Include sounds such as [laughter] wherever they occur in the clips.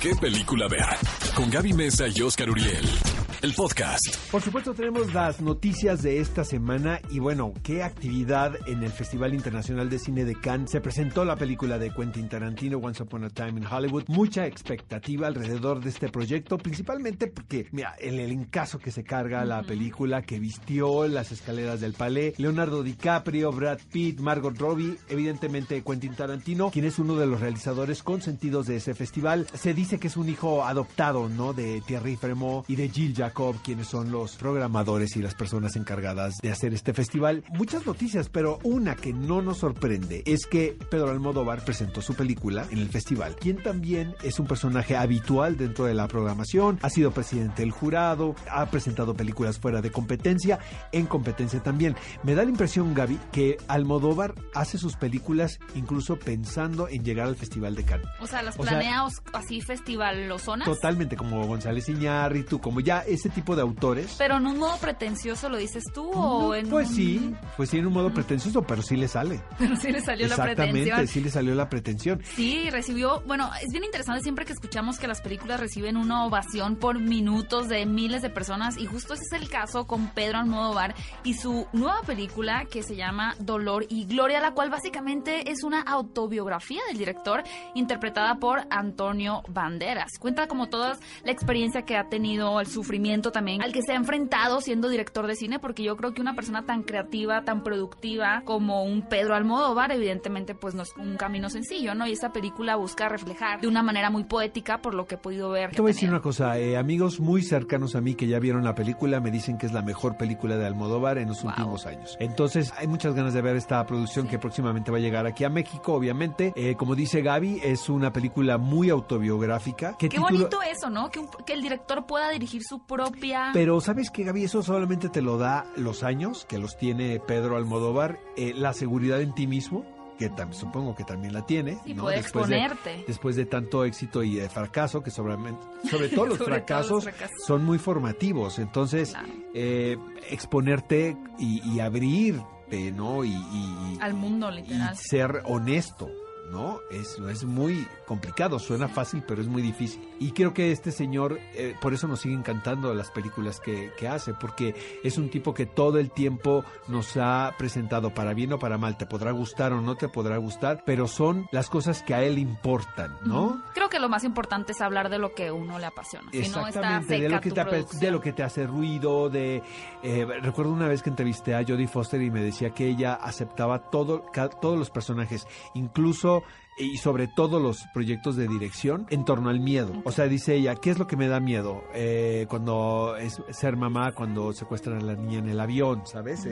qué película ver. Con Gaby Mesa y Oscar Uriel. El podcast. Por supuesto tenemos las noticias de esta semana y bueno, qué actividad en el Festival Internacional de Cine de Cannes. Se presentó la película de Quentin Tarantino, Once Upon a Time in Hollywood. Mucha expectativa alrededor de este proyecto, principalmente porque, mira, el encaso que se carga la película, que vistió las escaleras del palais, Leonardo DiCaprio, Brad Pitt, Margot Robbie, evidentemente Quentin Tarantino, quien es uno de los realizadores consentidos de ese festival. Se dice que es un hijo adoptado, ¿no? De Thierry Fremont y de Jill Jacob, quienes son los programadores y las personas encargadas de hacer este festival. Muchas noticias, pero una que no nos sorprende es que Pedro Almodóvar presentó su película en el festival, quien también es un personaje habitual dentro de la programación, ha sido presidente del jurado, ha presentado películas fuera de competencia, en competencia también. Me da la impresión, Gaby, que Almodóvar hace sus películas incluso pensando en llegar al Festival de Cannes. O sea, sea, planeados así festival los zonas. Totalmente, como González Iñárritu, como ya ese tipo de autores. Pero en un modo pretencioso lo dices tú o en Pues un- sí, pues sí, en un modo pretencioso, pero sí le sale. [laughs] Pero sí le salió la Exactamente, pretensión. sí le salió la pretensión. Sí, recibió, bueno, es bien interesante siempre que escuchamos que las películas reciben una ovación por minutos de miles de personas y justo ese es el caso con Pedro Almodóvar y su nueva película que se llama Dolor y Gloria, la cual básicamente es una autobiografía del director interpretada por Antonio Banderas. Cuenta como toda la experiencia que ha tenido, el sufrimiento también al que se ha enfrentado siendo director de cine, porque yo creo que una persona tan creativa, tan productiva como un Pedro Almodóvar, evidentemente pues no es un camino sencillo, ¿no? Y esta película busca reflejar de una manera muy poética por lo que he podido ver. Te voy a decir una cosa, eh, amigos muy cercanos a mí que ya vieron la película me dicen que es la mejor película de Almodóvar en los Wow. últimos años. Entonces hay muchas ganas de ver esta producción que próximamente va a llegar aquí a México, obviamente. Eh, como dice Gaby, es una película muy autobiográfica. ¿Qué Qué título- bonito eso, ¿no? Que, un- que el director pueda dirigir su propia... Pero ¿sabes qué, Gaby? Eso solamente te lo da los años que los tiene Pedro Almodóvar, eh, la seguridad en ti mismo, que supongo que también la tiene. Sí, ¿no? puede Después de- exponerte. después de tanto éxito y de fracaso, que sobre todo [laughs] los Sobre todo los fracasos son muy formativos. Entonces, Claro. eh, exponerte y, y abrirte, ¿no? Y, y- Al mundo, y literal. ser honesto. ¿No? Es, es muy complicado, suena fácil, pero es muy difícil. Y creo que este señor, eh, por eso nos sigue encantando las películas que, que hace, porque es un tipo que todo el tiempo nos ha presentado, para bien o para mal, te podrá gustar o no te podrá gustar, pero son las cosas que a él importan, ¿no? Creo que lo más importante es hablar de lo que uno le apasiona. Si no está Exactamente, de lo, que te, ape- producción. de lo que te hace ruido, de... eh, recuerdo una vez que entrevisté a Jodie Foster y me decía que ella aceptaba todo, ca- todos los personajes, incluso y sobre todo los proyectos de dirección en torno al miedo. O sea, dice ella, ¿qué es lo que me da miedo? Eh, cuando es ser mamá, cuando secuestran a la niña en el avión, ¿sabes?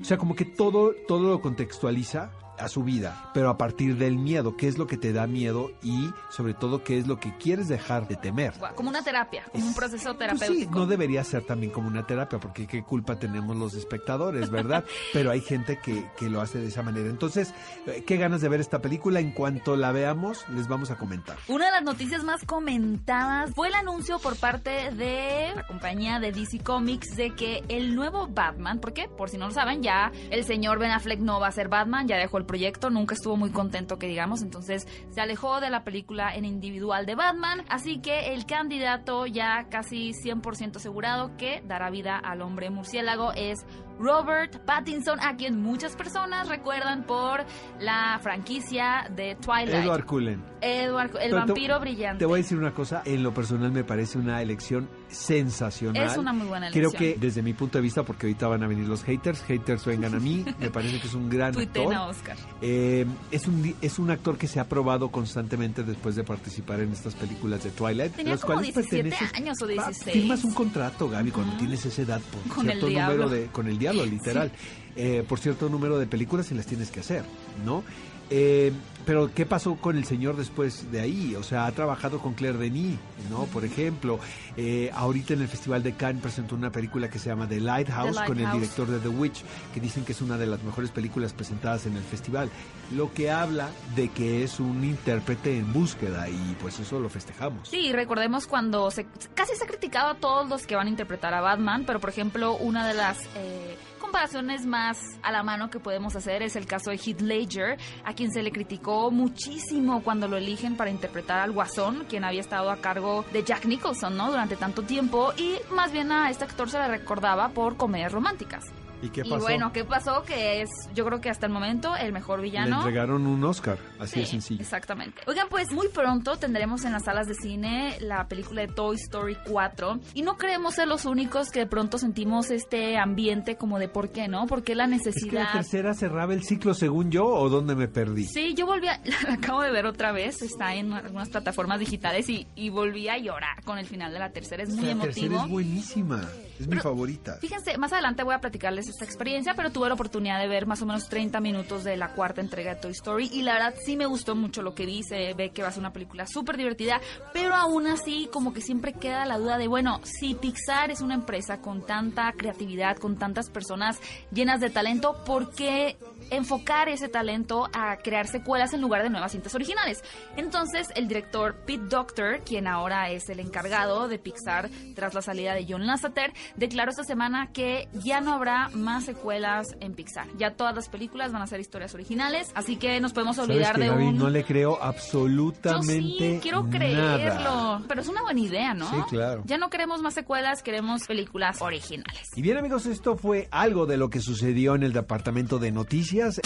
O sea, como que todo, todo lo contextualiza a su vida, pero a partir del miedo, qué es lo que te da miedo y sobre todo qué es lo que quieres dejar de temer. Como una terapia, como un proceso Pues sí, terapéutico. no debería ser también como una terapia, porque qué culpa tenemos los espectadores, ¿verdad? [laughs] Pero hay gente que, que lo hace de esa manera. Entonces, eh, qué ganas de ver esta película. En cuanto la veamos, les vamos a comentar. Una de las noticias más comentadas fue el anuncio por parte de la compañía de DC Comics de que el nuevo Batman, porque por si no lo saben, ya el señor Ben Affleck no va a ser Batman, ya dejó el proyecto, nunca estuvo muy contento que digamos, entonces se alejó de la película en individual de Batman, así que el candidato ya casi 100% asegurado que dará vida al hombre murciélago es Robert Pattinson, a quien muchas personas recuerdan por la franquicia de Twilight. Edward Cullen. Edward, el Pero te- vampiro brillante. Te voy a decir una cosa, en lo personal me parece una elección sensacional. Es una muy buena Creo elección. que desde mi punto de vista, porque ahorita van a venir los haters, haters vengan a mí, me parece que es un gran actor. Oscar. Eh, es, un, es un actor que se ha probado constantemente después de participar en estas películas de Twilight. Tenía las como cuales 17 perteneces- años o Ah, 16. Firmas un contrato, Gaby, cuando tienes esa edad por Con el cierto diablo. número de con el diablo, [laughs] literal. Eh, por cierto número de películas y las tienes que hacer, ¿no? Eh, pero ¿qué pasó con el señor después de ahí? O sea, ha trabajado con Claire Denis, ¿no? Por ejemplo, eh, ahorita en el Festival de Cannes presentó una película que se llama The Lighthouse, The con el director de The Witch, que dicen que es una de las mejores películas presentadas en el festival. Lo que habla de que es un intérprete en búsqueda y pues eso lo festejamos. Sí, recordemos cuando se, casi se ha criticado a todos los que van a interpretar a Batman, pero por ejemplo, una de las eh, comparaciones más a la mano que podemos hacer es el caso de Heath Ledger, a quien se le criticó muchísimo cuando lo eligen para interpretar al Guasón, quien había estado a cargo de Jack Nicholson, ¿no? Durante tanto tiempo y más bien a este actor se le recordaba por comedias románticas. ¿Y qué Y pasó? bueno, ¿qué pasó? Que es, yo creo que hasta el momento, el mejor Le villano. entregaron un Oscar, así de Sí, sencillo. Exactamente. Oigan, pues muy pronto tendremos en las salas de cine la película de Toy Story 4 y no creemos ser los únicos que de pronto sentimos este ambiente como de por qué, ¿no? ¿Por qué la ¿Es que necesidad? la tercera cerraba el ciclo según yo o dónde me perdí? Sí, yo volví a, [laughs] la acabo de ver otra vez, está en algunas plataformas digitales y, y volví a llorar con el final de la tercera, es muy la emotivo. tercera es buenísima, es mi favorita. Fíjense, más adelante voy a platicarles esta experiencia, pero tuve la oportunidad de ver más o menos 30 minutos de la cuarta entrega de Toy Story y la verdad sí me gustó mucho lo que vi, se ve que va a ser una película súper divertida, pero aún así como que siempre queda la duda de, bueno, si Pixar es una empresa con tanta creatividad, con tantas personas llenas de talento, ¿por qué enfocar ese talento a crear secuelas en lugar de nuevas cintas originales? Entonces el director Pete Doctor, quien ahora es el encargado de Pixar tras la salida de John Lasseter, declaró esta semana que ya no habrá más secuelas en Pixar. Ya todas las películas van a ser historias originales, así que nos podemos ¿Sabes olvidar que, de Gaby? un... No le creo Yo absolutamente sí, quiero nada. creerlo. Pero es una buena idea, ¿no? Sí, claro. Ya no queremos más secuelas, queremos películas originales. Y bien amigos, esto fue algo de lo que sucedió en el departamento de noticias.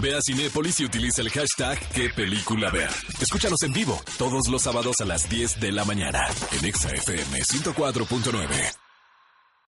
Ve a Cinépolis y utiliza el hashtag qué película ver. Escúchanos en vivo todos los sábados a las 10 de la mañana en Exa FM 104.9.